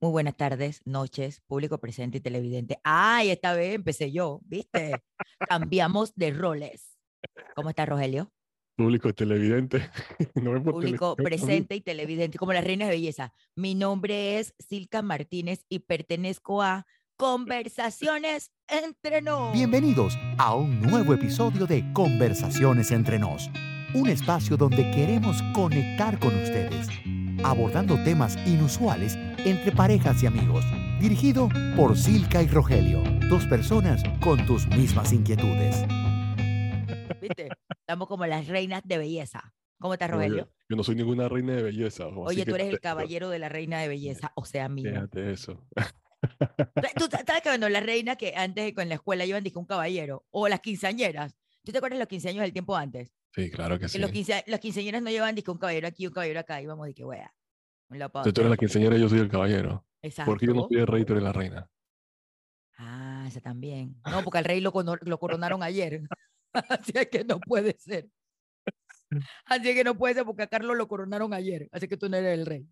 Muy buenas tardes, noches, público presente y televidente. Ay, esta vez empecé yo, ¿viste? Cambiamos de roles. ¿Cómo está Rogelio? Público televidente. No me Público tele- presente y televidente, como las reinas de belleza. Mi nombre es Silka Martínez y pertenezco a Conversaciones entre nos. Bienvenidos a un nuevo episodio de Conversaciones entre nos, un espacio donde queremos conectar con ustedes, abordando temas inusuales entre parejas y amigos, dirigido por Silka y Rogelio, dos personas con tus mismas inquietudes. ¿Viste? Estamos como las reinas de belleza. ¿Cómo estás, Rogelio? Yo no soy ninguna reina de belleza. Oye, tú que eres el caballero de la reina de belleza, o sea, mío. Fíjate eso. Tú sa- sabes que bueno, las reinas que antes con la escuela iban dizque un caballero, o las quinceañeras. ¿Tú te acuerdas de los quinceaños del tiempo antes? Sí, claro que Que sí. los, quince, las quinceañeras no llevaban disque un caballero aquí, un caballero acá, íbamos de que wea. Entonces tú eres la quinceañera y yo soy el caballero. Exacto. Porque yo no soy el rey, tú eres la reina. Ah, esa también. No, porque al rey lo, lo coronaron ayer. Así es que no puede ser. Así es que no puede ser porque a Carlos lo coronaron ayer. Así que tú no eres el rey.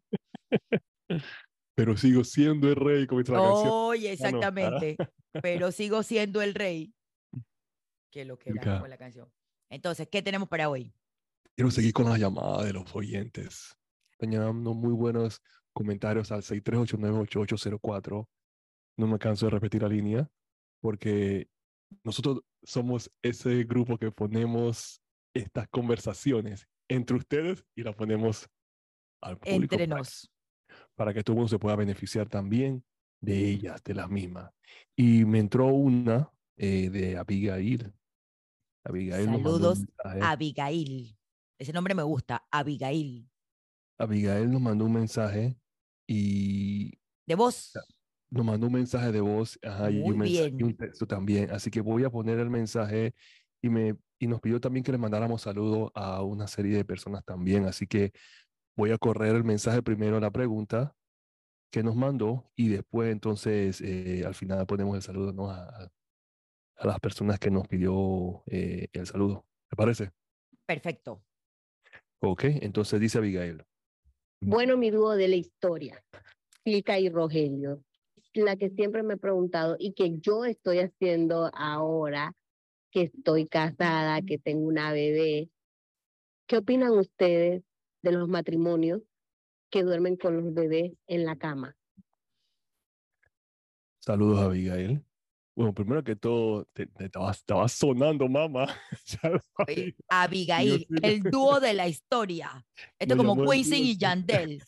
Pero sigo siendo el rey, como dice la canción. Oye, Ah, no. exactamente. Pero sigo siendo el rey. Que lo que era con la canción. Entonces, ¿qué tenemos para hoy? Quiero seguir con las llamadas de los oyentes. Llegando muy buenos comentarios al 63898804. No me canso de repetir la línea porque nosotros somos ese grupo que ponemos estas conversaciones entre ustedes y las ponemos al público Entre para, nos. para que todo mundo se pueda beneficiar también de ellas, de las mismas. Y me entró una eh, de Abigail. Abigail Saludos. Abigail. Ese nombre me gusta, Abigail. Abigail nos mandó un mensaje y De voz. nos mandó un mensaje de voz ajá, y, un Muy mensaje, y un bien. texto también. Así que voy a poner el mensaje y, me, y nos pidió también que le mandáramos saludos a una serie de personas también. Así que voy a correr el mensaje primero, la pregunta que nos mandó y después entonces eh, al final ponemos el saludo ¿no? a, a- a las personas que nos pidió eh, el saludo. ¿Te parece? Perfecto. Ok, entonces dice Abigail. Bueno, mi dúo de la historia, Silka y Rogelio, la que siempre me he preguntado y que yo estoy haciendo ahora que estoy casada, que tengo una bebé. ¿Qué opinan ustedes de los matrimonios que duermen con los bebés en la cama? Saludos, Abigail. Bueno, primero que todo, te, te estaba, estaba sonando, mamá. Ya lo Oye, sabía. Abigail, el dúo de la historia. Esto Nos como Quincy dúo, y. Yandel.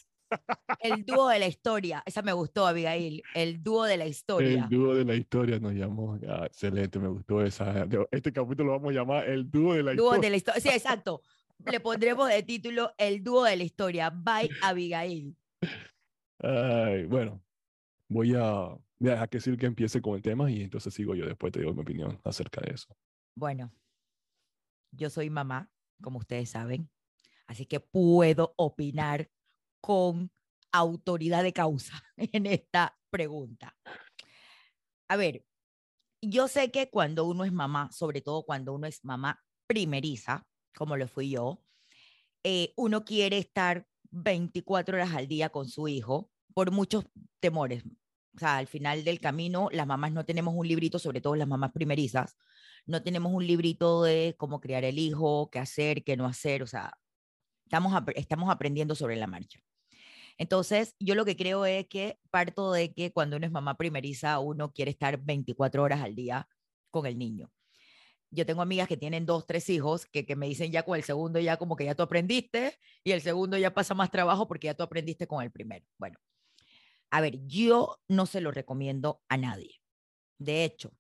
El dúo de la historia. Esa me gustó, Abigail. El dúo de la historia. El dúo de la historia nos llamó. Ah, excelente, me gustó esa. Este capítulo lo vamos a llamar El dúo de la Dúo historia. de la historia. Sí, exacto. Le pondremos de título El dúo de la historia. By Abigail. Ay, bueno, voy a dejar que empiece con el tema y entonces sigo yo después te digo mi opinión acerca de eso. Bueno, yo soy mamá, como ustedes saben, así que puedo opinar con autoridad de causa en esta pregunta. A ver, yo sé que cuando uno es mamá, sobre todo cuando uno es mamá primeriza, como lo fui yo, eh, uno quiere estar 24 horas al día con su hijo por muchos temores. O sea, al final del camino, las mamás no tenemos un librito, sobre todo las mamás primerizas, no tenemos un librito de cómo criar el hijo, qué hacer, qué no hacer, o sea, estamos, estamos aprendiendo sobre la marcha. Entonces, yo lo que creo es que parto de que cuando uno es mamá primeriza, uno quiere estar 24 horas al día con el niño. Yo tengo amigas que tienen dos, tres hijos que, que me dicen ya con el segundo ya como que ya tú aprendiste y el segundo ya pasa más trabajo porque ya tú aprendiste con el primero. Bueno, a ver, yo no se lo recomiendo a nadie. De hecho,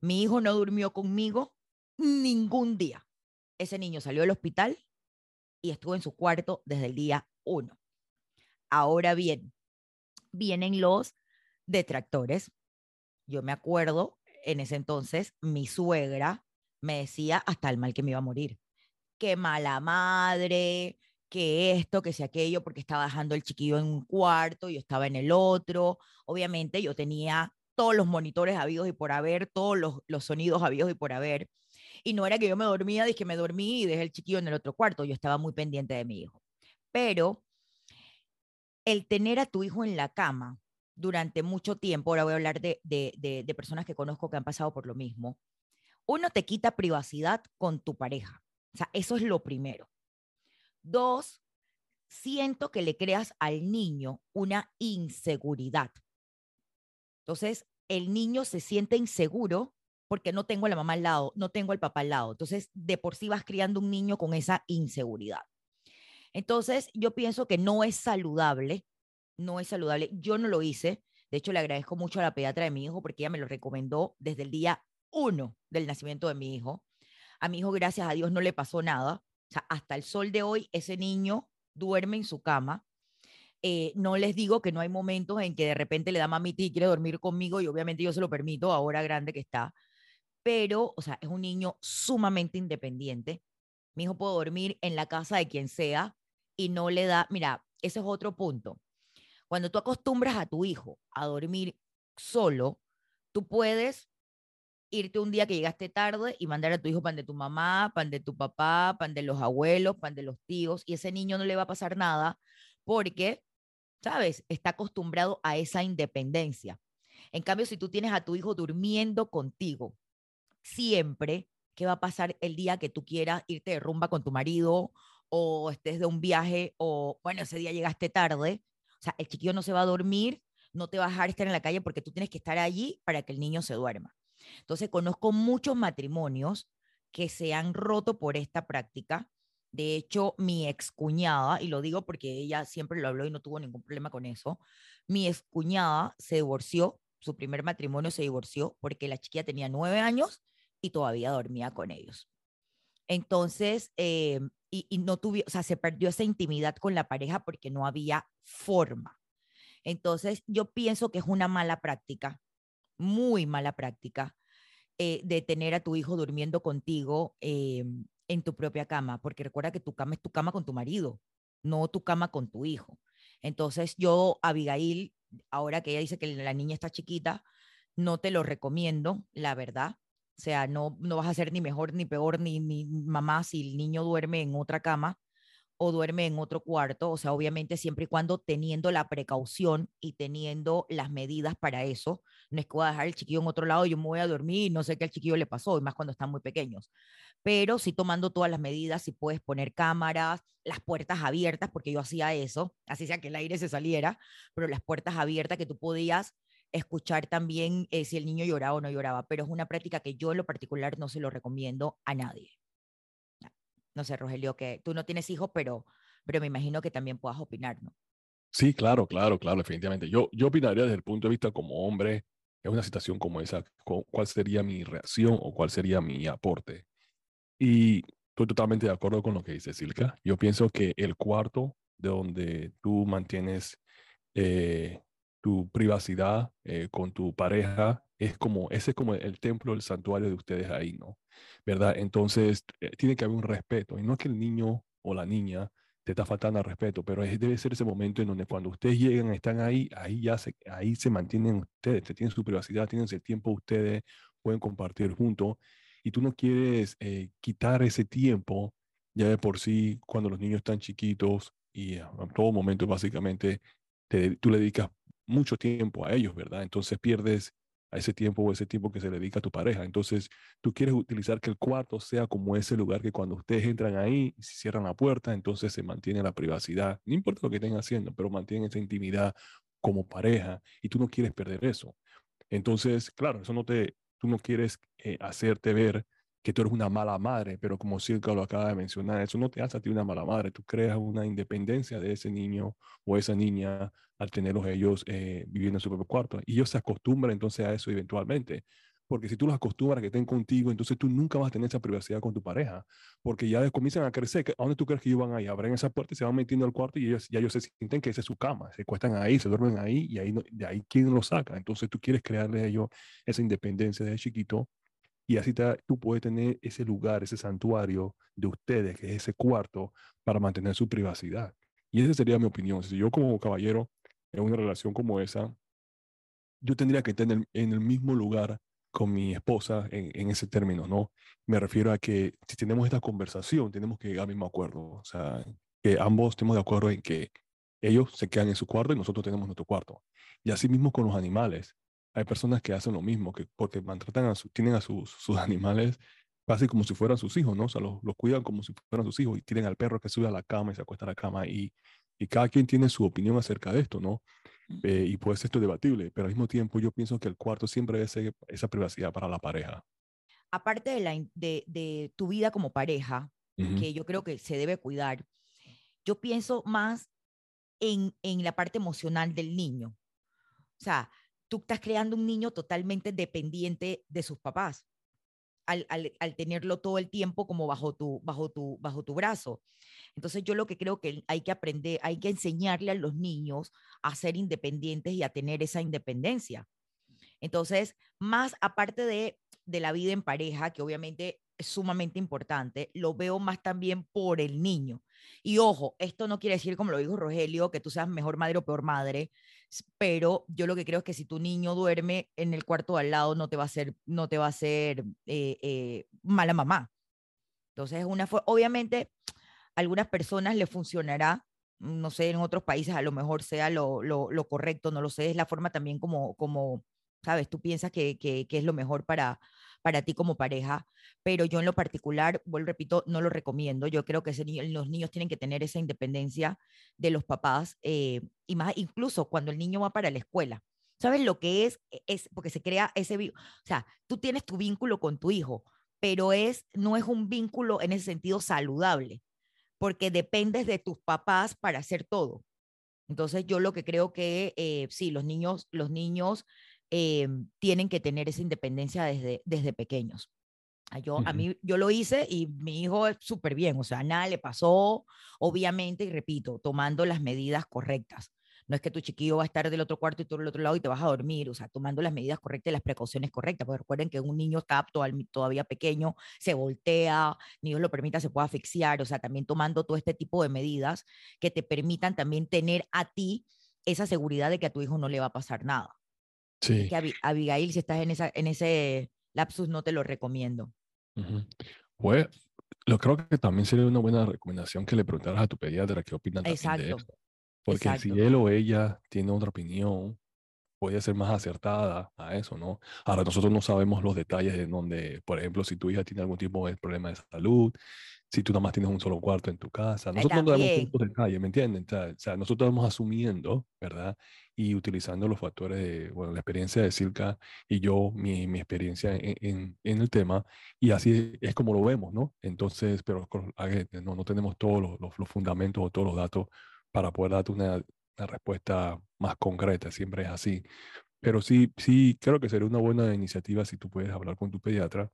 mi hijo no durmió conmigo ningún día. Ese niño salió del hospital y estuvo en su cuarto desde el día uno. Ahora bien, vienen los detractores. Yo me acuerdo, en ese entonces, mi suegra me decía hasta el mal que me iba a morir. Qué mala madre, que esto, que si aquello, porque estaba dejando el chiquillo en un cuarto, yo estaba en el otro. Obviamente yo tenía todos los monitores habidos y por haber, todos los, sonidos habidos y por haber. Y no era que yo me dormía, dije me dormí y dejé el chiquillo en el otro cuarto, yo estaba muy pendiente de mi hijo. Pero el tener a tu hijo en la cama durante mucho tiempo, ahora voy a hablar de, de, de, de personas que conozco que han pasado por lo mismo, uno te quita privacidad con tu pareja. O sea, eso es lo primero. Dos, siento que le creas al niño una inseguridad. Entonces, el niño se siente inseguro porque no tengo a la mamá al lado, no tengo al papá al lado. Entonces, de por sí vas criando un niño con esa inseguridad. Entonces, yo pienso que no es saludable, no es saludable. Yo no lo hice. De hecho, le agradezco mucho a la pediatra de mi hijo porque ella me lo recomendó desde el día uno del nacimiento de mi hijo. A mi hijo, gracias a Dios, no le pasó nada. Hasta el sol de hoy, ese niño duerme en su cama. Eh, no les digo que no hay momentos en que de repente le da mamita y quiere dormir conmigo y obviamente yo se lo permito ahora grande que está, pero, o sea, es un niño sumamente independiente. Mi hijo puede dormir en la casa de quien sea y no le da, mira, ese es otro punto. Cuando tú acostumbras a tu hijo a dormir solo, tú puedes irte un día que llegaste tarde y mandar a tu hijo pan de tu mamá, pan de tu papá, pan de los abuelos, pan de los tíos, y ese niño no le va a pasar nada porque, ¿sabes? Está acostumbrado a esa independencia. En cambio, si tú tienes a tu hijo durmiendo contigo siempre, ¿qué va a pasar el día que tú quieras irte de rumba con tu marido o estés de un viaje o, bueno, ese día llegaste tarde? O sea, el chiquillo no se va a dormir, no te va a dejar estar en la calle porque tú tienes que estar allí para que el niño se duerma. Entonces, conozco muchos matrimonios que se han roto por esta práctica. De hecho, mi excuñada, y lo digo porque ella siempre lo habló y no tuvo ningún problema con eso, mi excuñada se divorció, su primer matrimonio se divorció porque la chiquilla tenía nueve años y todavía dormía con ellos. Entonces, eh, y, y, no tuvo, o sea, se perdió esa intimidad con la pareja porque no había forma. Entonces, yo pienso que es una mala práctica, muy mala práctica, eh, de tener a tu hijo durmiendo contigo eh, en tu propia cama, porque recuerda que tu cama es tu cama con tu marido, no tu cama con tu hijo. Entonces, yo, Abigail, ahora que ella dice que la niña está chiquita, no te lo recomiendo, la verdad. O sea, no, no vas a ser ni mejor ni peor ni, ni mamá si el niño duerme en otra cama o duerme en otro cuarto. O sea, obviamente siempre y cuando teniendo la precaución y teniendo las medidas para eso. No es que voy a dejar el chiquillo en otro lado yo me voy a dormir no sé qué al chiquillo le pasó, y más cuando están muy pequeños. Pero sí tomando todas las medidas, si puedes poner cámaras, las puertas abiertas, porque yo hacía eso, así sea que el aire se saliera, pero las puertas abiertas que tú podías escuchar también eh, si el niño lloraba o no lloraba, pero es una práctica que yo en lo particular no se lo recomiendo a nadie. No sé, Rogelio, que tú no tienes hijos, pero, pero me imagino que también puedas opinar, ¿no? Sí, claro, claro, claro, definitivamente. Yo, yo opinaría desde el punto de vista como hombre, en una situación como esa, cuál sería mi reacción o cuál sería mi aporte. Y estoy totalmente de acuerdo con lo que dice Silka. Yo pienso que el cuarto de donde tú mantienes eh, tu privacidad eh, con tu pareja es como, ese es como el templo, el santuario de ustedes ahí, ¿no? ¿Verdad? Entonces, eh, tiene que haber un respeto. Y no es que el niño o la niña te está faltando al respeto, pero es, debe ser ese momento en donde cuando ustedes llegan, están ahí, ahí ya se, ahí se mantienen ustedes, tienen su privacidad, tienen ese tiempo ustedes, pueden compartir juntos. Y tú no quieres eh, quitar ese tiempo, ya de por sí, cuando los niños están chiquitos y a, todo momento básicamente te, tú le dedicas mucho tiempo a ellos, ¿verdad? Entonces pierdes a ese tiempo o ese tiempo que se dedica a tu pareja. Entonces, tú quieres utilizar que el cuarto sea como ese lugar que cuando ustedes entran ahí, si cierran la puerta, entonces se mantiene la privacidad. No importa lo que estén haciendo, pero mantienen esa intimidad como pareja y tú no quieres perder eso. Entonces, claro, eso no te, tú no quieres eh, hacerte ver que tú eres una mala madre, pero como Silka lo acaba de mencionar, eso no te hace a ti una mala madre, tú creas una independencia de ese niño o esa niña al tenerlos ellos eh, viviendo en su propio cuarto. Y ellos se acostumbran entonces a eso eventualmente. Porque si tú los acostumbras a que estén contigo, entonces tú nunca vas a tener esa privacidad con tu pareja. Porque ya comienzan a crecer. ¿A dónde tú crees que ellos van ahí? Abren esa puerta y se van metiendo al cuarto y ellos, ya ellos se sienten que esa es su cama. Se cuestan ahí, se duermen ahí y ahí de ahí quién los saca. Entonces tú quieres crearle a ellos esa independencia de chiquito y así tú puedes tener ese lugar, ese santuario de ustedes, que es ese cuarto, para mantener su privacidad. Y esa sería mi opinión. Si yo como caballero, en una relación como esa, yo tendría que estar en el, mismo lugar con mi esposa en, en, ese término, ¿no? Me refiero a que si tenemos esta conversación, tenemos que llegar al mismo acuerdo. O sea, que ambos estemos de acuerdo en que ellos se quedan en su cuarto y nosotros tenemos nuestro cuarto. Y así mismo con los animales. Hay personas que hacen lo mismo, que porque maltratan a su, tienen a sus, sus animales casi como si fueran sus hijos, ¿no? O sea, los, los, cuidan como si fueran sus hijos y tienen al perro que sube a la cama y se acuesta a la cama y, y cada quien tiene su opinión acerca de esto, ¿no? Eh, y pues esto es debatible, pero al mismo tiempo yo pienso que el cuarto siempre es esa privacidad para la pareja. Aparte de, la, de, de tu vida como pareja, que yo creo que se debe cuidar, yo pienso más en, en la parte emocional del niño. O sea, tú estás creando un niño totalmente dependiente de sus papás. Al, al, al, tenerlo todo el tiempo como bajo tu, bajo, tu, bajo tu brazo. Entonces yo lo que creo que hay que aprender, hay que enseñarle a los niños a ser independientes y a tener esa independencia. Entonces, más aparte de, de la vida en pareja, que obviamente es sumamente importante, lo veo más también por el niño. Y ojo, esto no quiere decir, como lo dijo Rogelio, que tú seas mejor madre o peor madre, pero yo lo que creo es que si tu niño duerme en el cuarto al lado, no te va a ser, no te va a ser eh, eh, mala mamá. Entonces, una obviamente, a algunas personas le funcionará, no sé, en otros países a lo mejor sea lo, lo, lo correcto, no lo sé, es la forma también como, como ¿sabes? Tú piensas que, que, que es lo mejor para, para ti como pareja, pero yo en lo particular, vuelvo, repito, no lo recomiendo. Yo creo que los niños tienen que tener esa independencia de los papás, eh, y más incluso cuando el niño va para la escuela. ¿Sabes lo que es? E, es porque se crea ese, o sea, tú tienes tu vínculo con tu hijo, pero es, no es un vínculo en ese sentido saludable, porque dependes de tus papás para hacer todo. Entonces yo lo que creo que eh, sí, los niños, los niños eh, tienen que tener esa independencia desde, desde pequeños. Ah, yo, a mí, yo lo hice y mi hijo es súper bien, o sea, nada le pasó, obviamente, y repito, tomando las medidas correctas. No es que tu chiquillo va a estar del otro cuarto y tú del otro lado y te vas a dormir, o sea, tomando las medidas correctas y las precauciones correctas, porque recuerden que un niño está todavía pequeño, se voltea, ni Dios lo permita, se puede asfixiar, o sea, también tomando todo este tipo de medidas que te permitan también tener a ti esa seguridad de que a tu hijo no le va a pasar nada. Sí. Que Abigail, si estás en, esa, en ese lapsus, no te lo recomiendo. Pues, lo creo que también sería una buena recomendación que le preguntaras a tu pediatra qué opina de eso. Porque si él o ella tiene otra opinión, puede ser más acertada a eso, ¿no? Ahora, nosotros no sabemos los detalles de donde, por ejemplo, si tu hija tiene algún tipo de problema de salud, si tú nada más tienes un solo cuarto en tu casa. Nosotros no damos estos detalles, ¿me entienden? O sea, nosotros estamos asumiendo, ¿verdad? Y utilizando los factores de, bueno, la experiencia de Silka y yo, mi, mi experiencia en, en, el tema, y así es como lo vemos, ¿no? Entonces, pero no, no tenemos todos los, los, fundamentos o todos los datos para poder darte una, una respuesta más concreta, siempre es así. Pero sí, sí, creo que sería una buena iniciativa si tú puedes hablar con tu pediatra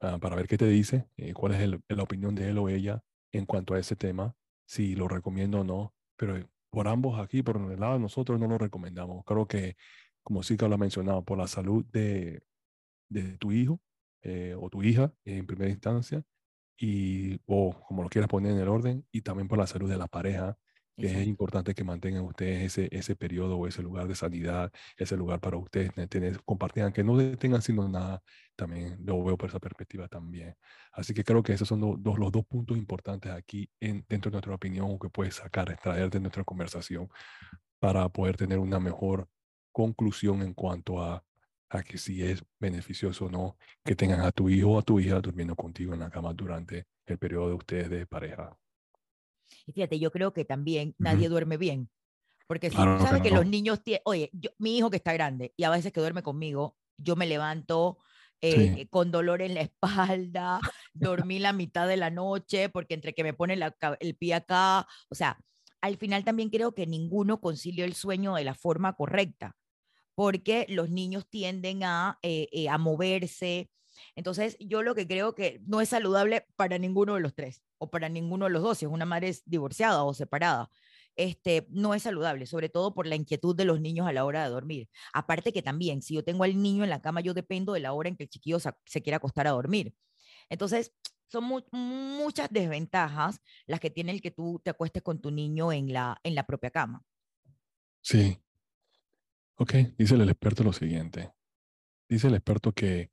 Ah, para ver qué te dice, eh, cuál es la opinión de él o ella en cuanto a ese tema, si lo recomiendo o no. Pero eh, por ambos aquí, por el lado nosotros, no lo recomendamos. Creo que, como sí que lo ha mencionado, por la salud de, de tu hijo eh, o tu hija en primera instancia, y, o como lo quieras poner en el orden, y también por la salud de la pareja es importante que mantengan ustedes ese, ese periodo o ese lugar de sanidad, ese lugar para ustedes tener, compartir, que no estén haciendo nada, también lo veo por esa perspectiva también. Así que creo que esos son los, los dos puntos importantes aquí en, dentro de nuestra opinión que puedes sacar, extraer de nuestra conversación para poder tener una mejor conclusión en cuanto a, a que si es beneficioso o no que tengan a tu hijo o a tu hija durmiendo contigo en la cama durante el periodo de ustedes de pareja. Y fíjate, yo creo que también nadie duerme bien. Porque si tú sabes que los niños tienen, oye, yo, mi hijo que está grande y a veces que duerme conmigo, yo me levanto eh, con dolor en la espalda, dormí la mitad de la noche porque entre que me pone el pie acá, o sea, al final también creo que ninguno concilió el sueño de la forma correcta, porque los niños tienden a, eh, eh, a moverse, entonces, yo lo que creo que no es saludable para ninguno de los tres o para ninguno de los dos, si es una madre divorciada o separada. Este, no es saludable, sobre todo por la inquietud de los niños a la hora de dormir. Aparte que también, si yo tengo al niño en la cama, yo dependo de la hora en que el chiquillo se, quiera acostar a dormir. Entonces, son muchas desventajas las que tiene el que tú te acuestes con tu niño en la, en la propia cama. Sí. Ok, dice el experto lo siguiente. Dice el experto que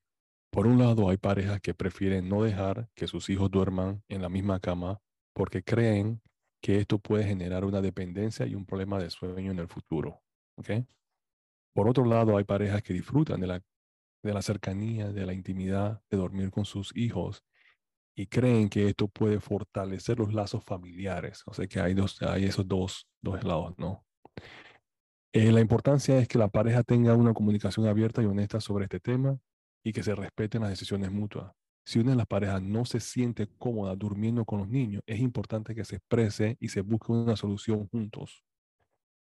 por un lado, hay parejas que prefieren no dejar que sus hijos duerman en la misma cama porque creen que esto puede generar una dependencia y un problema de sueño en el futuro. Por otro lado, hay parejas que disfrutan de la, de la cercanía, de la intimidad, de dormir con sus hijos y creen que esto puede fortalecer los lazos familiares. O sea que hay, dos, hay esos dos, dos lados, ¿no? Eh, la importancia es que la pareja tenga una comunicación abierta y honesta sobre este tema y que se respeten las decisiones mutuas. Si una de las parejas no se siente cómoda durmiendo con los niños, es importante que se exprese y se busque una solución juntos.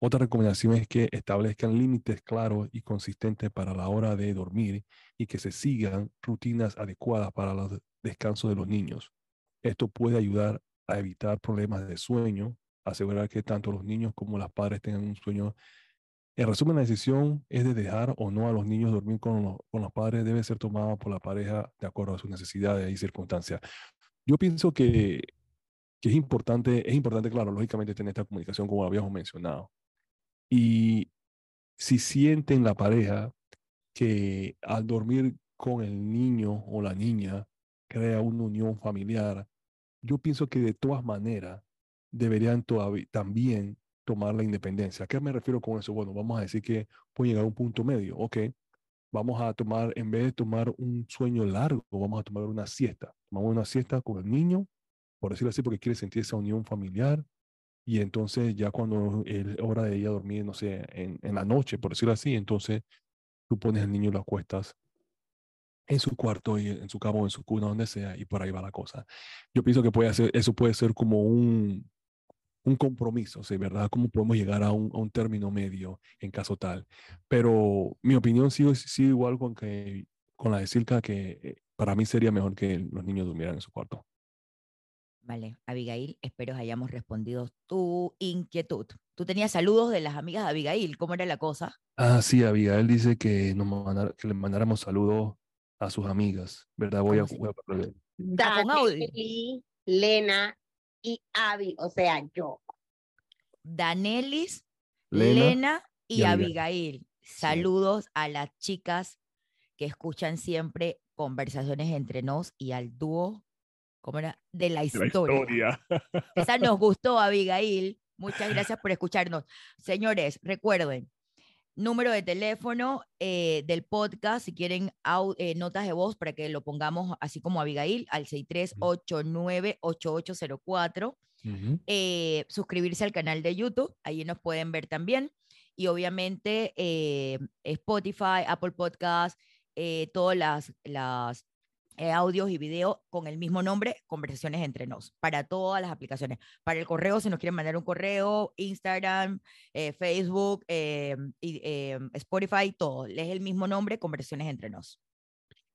Otra recomendación es que establezcan límites claros y consistentes para la hora de dormir y que se sigan rutinas adecuadas para los descansos de los niños. Esto puede ayudar a evitar problemas de sueño, asegurar que tanto los niños como las padres tengan un sueño. En resumen, la decisión es de dejar o no a los niños dormir con los, padres debe ser tomada por la pareja de acuerdo a sus necesidades y circunstancias. Yo pienso que, es importante, es importante, claro, lógicamente tener esta comunicación como habíamos mencionado. Y si sienten la pareja que al dormir con el niño o la niña crea una unión familiar, yo pienso que de todas maneras deberían también tomar la independencia. ¿A qué me refiero con eso? Bueno, vamos a decir que puede llegar a un punto medio. Ok, vamos a tomar, en vez de tomar un sueño largo, vamos a tomar una siesta. Tomamos una siesta con el niño, por decirlo así, porque quiere sentir esa unión familiar. Y entonces ya cuando es hora de ella dormir, no sé, en, en la noche, por decirlo así, entonces tú pones al niño y lo acuestas en su cuarto y en su cama o en su cuna, donde sea, y por ahí va la cosa. Yo pienso que puede ser, eso puede ser como un, un compromiso, ¿sí? ¿verdad? ¿Cómo podemos llegar a un, a un, término medio en caso tal? Pero mi opinión sigue, sigue igual con, que, con la de Silka, que eh, para mí sería mejor que los niños durmieran en su cuarto. Vale, Abigail, espero hayamos respondido tu inquietud. Tú tenías saludos de las amigas de Abigail, ¿cómo era la cosa? Ah, sí, Abigail dice que, nos mandara, que le mandáramos saludos a sus amigas, ¿verdad? Voy a, voy a Lena y Abby, o sea, yo. Danelis, Lena, Lena y, y, Abigail. Saludos sí. a las chicas que escuchan siempre conversaciones entre nos y al dúo ¿cómo era? De la historia. La historia. Esa nos gustó, Abigail. Muchas gracias por escucharnos. Señores, recuerden, número de teléfono eh, del podcast, si quieren eh, notas de voz para que lo pongamos así como Abigail, al 63898804. Uh -huh. eh, suscribirse al canal de YouTube, ahí nos pueden ver también. Y obviamente eh, Spotify, Apple Podcast, todas las, las eh, audios y videos con el mismo nombre, Conversaciones entre nos, para todas las aplicaciones. Para el correo, si nos quieren mandar un correo, Instagram, eh, Facebook, eh, y, Spotify, todo. Es el mismo nombre, Conversaciones entre nos.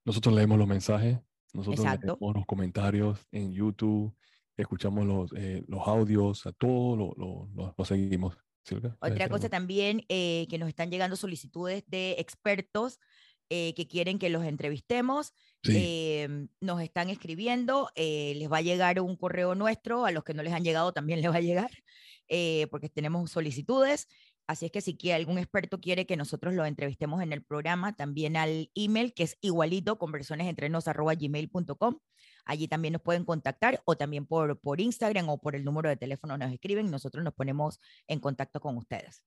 Nosotros leemos los mensajes, nosotros Exacto. leemos los comentarios en YouTube, escuchamos los, los audios, a todo lo, lo, lo, lo seguimos. Silvia, Otra cosa también, que nos están llegando solicitudes de expertos eh, que quieren que los entrevistemos. Sí. Eh, nos están escribiendo, eh, les va a llegar un correo nuestro, a los que no les han llegado también les va a llegar, eh, porque tenemos solicitudes. Así es que si algún experto quiere que nosotros lo entrevistemos en el programa, también al email, que es igualito, conversionesentrenos.gmail.com. Allí también nos pueden contactar o también por, por Instagram o por el número de teléfono nos escriben. Nosotros nos ponemos en contacto con ustedes.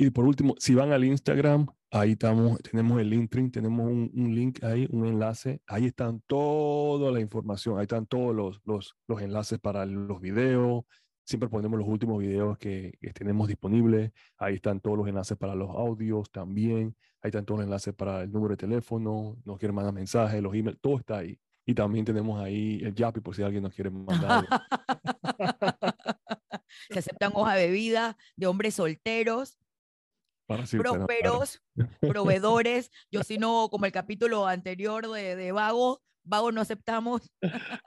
Y por último, si van al Instagram, ahí estamos, tenemos el Linktree, tenemos un, un, link ahí, un enlace. Ahí están toda la información, ahí están todos los, los, los enlaces para los videos. Siempre ponemos los últimos videos que, que, tenemos disponibles. Ahí están todos los enlaces para los audios también. Ahí están todos los enlaces para el número de teléfono, nos quieren mandar mensajes, los emails, todo está ahí. Y también tenemos ahí el Yapi por si alguien nos quiere mandar. Se aceptan hoja de vida de hombres solteros prósperos, proveedores. Yo si no, como el capítulo anterior de, de Vago, Vago no aceptamos.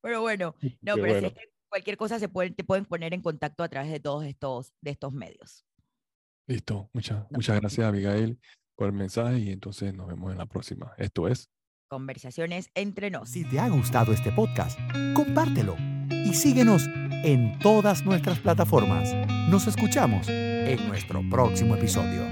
pero bueno, no, Qué pero bueno. Es que cualquier cosa se puede, te pueden poner en contacto a través de todos estos, de estos medios. Listo, muchas, no. muchas gracias Abigail por el mensaje y entonces nos vemos en la próxima. Esto es Conversaciones entre nos. Si te ha gustado este podcast, compártelo y síguenos en todas nuestras plataformas. Nos escuchamos en nuestro próximo episodio.